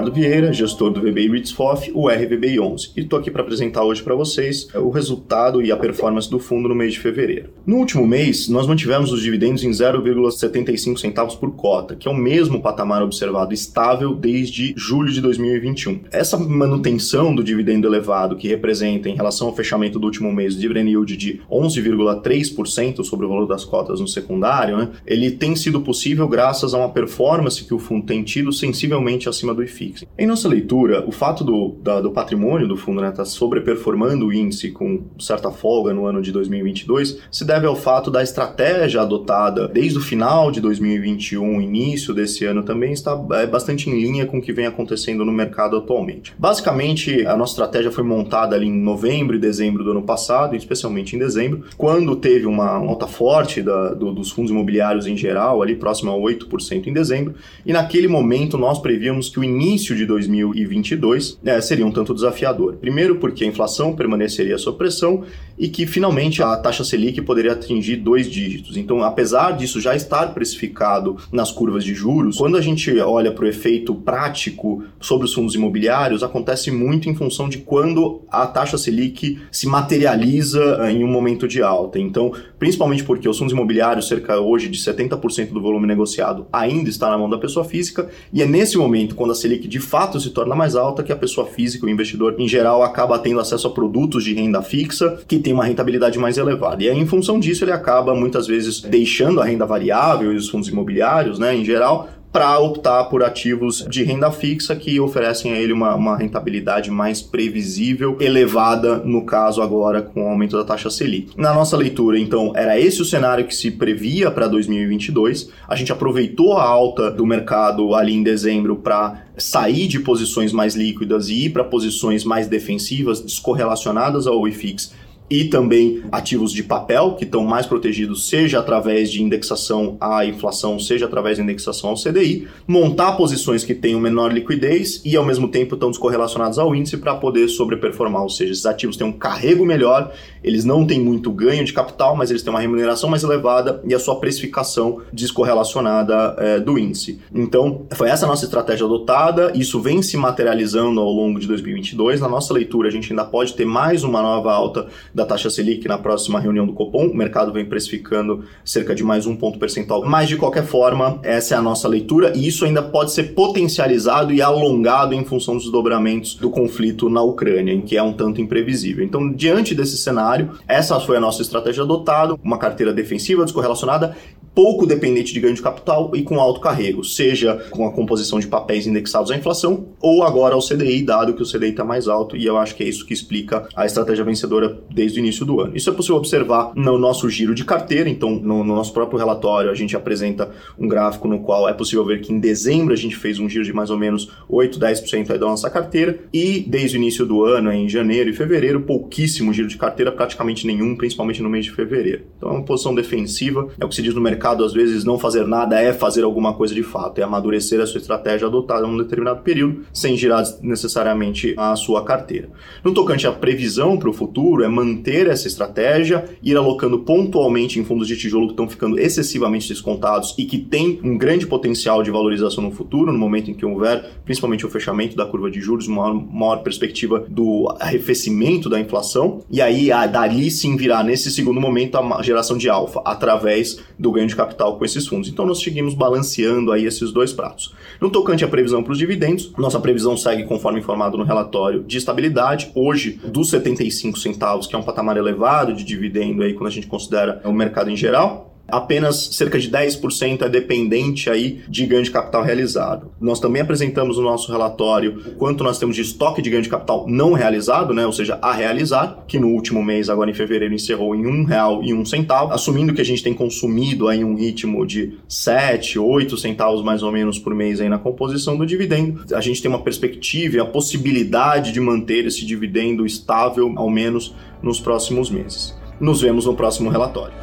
Ricardo Vieira, gestor do VBI Ritzfoff, o RVBI 11, e estou aqui para apresentar hoje para vocês o resultado e a performance do fundo no mês de fevereiro. No último mês, nós mantivemos os dividendos em 0,75 centavos por cota, que é o mesmo patamar observado estável desde julho de 2021. Essa manutenção do dividendo elevado, que representa em relação ao fechamento do último mês o dividend yield de 11,3% sobre o valor das cotas no secundário, né, ele tem sido possível graças a uma performance que o fundo tem tido sensivelmente acima do IFIX. Em nossa leitura, o fato do, da, do patrimônio do fundo estar né, tá sobreperformando o índice com certa folga no ano de 2022 se deve ao fato da estratégia adotada desde o final de 2021, início desse ano também, está é, bastante em linha com o que vem acontecendo no mercado atualmente. Basicamente, a nossa estratégia foi montada ali em novembro e dezembro do ano passado, especialmente em dezembro, quando teve uma alta forte da, do, dos fundos imobiliários em geral, ali próximo a 8% em dezembro, e naquele momento nós prevíamos que o início de 2022 é, seria um tanto desafiador. Primeiro, porque a inflação permaneceria sob pressão e que finalmente a taxa Selic poderia atingir dois dígitos. Então, apesar disso já estar precificado nas curvas de juros, quando a gente olha para o efeito prático sobre os fundos imobiliários, acontece muito em função de quando a taxa Selic se materializa eh, em um momento de alta. Então, principalmente porque os fundos imobiliários, cerca hoje de 70% do volume negociado, ainda está na mão da pessoa física, e é nesse momento, quando a Selic de fato se torna mais alta, que a pessoa física, o investidor em geral, acaba tendo acesso a produtos de renda fixa que tem uma rentabilidade mais elevada. E aí, em função disso, ele acaba muitas vezes deixando a renda variável e os fundos imobiliários, né, em geral, para optar por ativos de renda fixa que oferecem a ele uma, uma, rentabilidade mais previsível, elevada, no caso agora com o aumento da taxa Selic. Na nossa leitura, então, era esse o cenário que se previa para 2022. A gente aproveitou a alta do mercado ali em dezembro para sair de posições mais líquidas e ir para posições mais defensivas, descorrelacionadas ao IFIX e também ativos de papel, que estão mais protegidos, seja através de indexação à inflação, seja através de indexação ao CDI, montar posições que tenham menor liquidez e ao mesmo tempo estão descorrelacionados ao índice para poder sobreperformar, ou seja, esses ativos têm um carrego melhor, eles não têm muito ganho de capital, mas eles têm uma remuneração mais elevada e a sua precificação descorrelacionada é, do índice. Então, foi essa nossa estratégia adotada, isso vem se materializando ao longo de 2022. Na nossa leitura, a gente ainda pode ter mais uma nova alta da taxa Selic na próxima reunião do Copom. O mercado vem precificando cerca de mais um ponto percentual. Mas, de qualquer forma, essa é a nossa leitura e isso ainda pode ser potencializado e alongado em função dos dobramentos do conflito na Ucrânia, em que é um tanto imprevisível. Então, diante desse cenário, essa foi a nossa estratégia adotada, uma carteira defensiva descorrelacionada pouco dependente de ganho de capital e com alto carrego, seja com a composição de papéis indexados à inflação ou agora ao CDI, dado que o CDI está mais alto, e eu acho que é isso que explica a estratégia vencedora desde o início do ano. Isso é possível observar no nosso giro de carteira, então no, no nosso próprio relatório a gente apresenta um gráfico no qual é possível ver que em dezembro a gente fez um giro de mais ou menos 8, 10% da nossa carteira e desde o início do ano, em janeiro e fevereiro, pouquíssimo giro de carteira, praticamente nenhum, principalmente no mês de fevereiro. Então é uma posição defensiva, é o que se diz no mercado mercado, às vezes, não fazer nada é fazer alguma coisa de fato, é amadurecer a sua estratégia adotada em um determinado período, sem girar necessariamente a sua carteira. No tocante à previsão para o futuro, é manter essa estratégia, ir alocando pontualmente em fundos de tijolo que estão ficando excessivamente descontados e que têm um grande potencial de valorização no futuro, no momento em que houver, principalmente o fechamento da curva de juros, uma maior, perspectiva do arrefecimento da inflação, e aí dali sim virá, nesse segundo momento, a geração de alfa, através do ganho de capital com esses fundos. Então nós seguimos balanceando aí esses dois pratos. No tocante à previsão para os dividendos, nossa previsão segue conforme informado no relatório de estabilidade. Hoje, dos 75 centavos, que é um patamar elevado de dividendo aí quando a gente considera o mercado em geral, apenas cerca de 10% é dependente aí de ganho de capital realizado. Nós também apresentamos no nosso relatório quanto nós temos de estoque de ganho de capital não realizado, né, ou seja, a realizar, que no último mês, agora em fevereiro, encerrou em um real e um centavo, assumindo que a gente tem consumido aí um ritmo de 7, 8 centavos mais ou menos por mês aí na composição do dividendo, a gente tem uma perspectiva e a possibilidade de manter esse dividendo estável, ao menos nos próximos meses. Nos vemos no próximo relatório.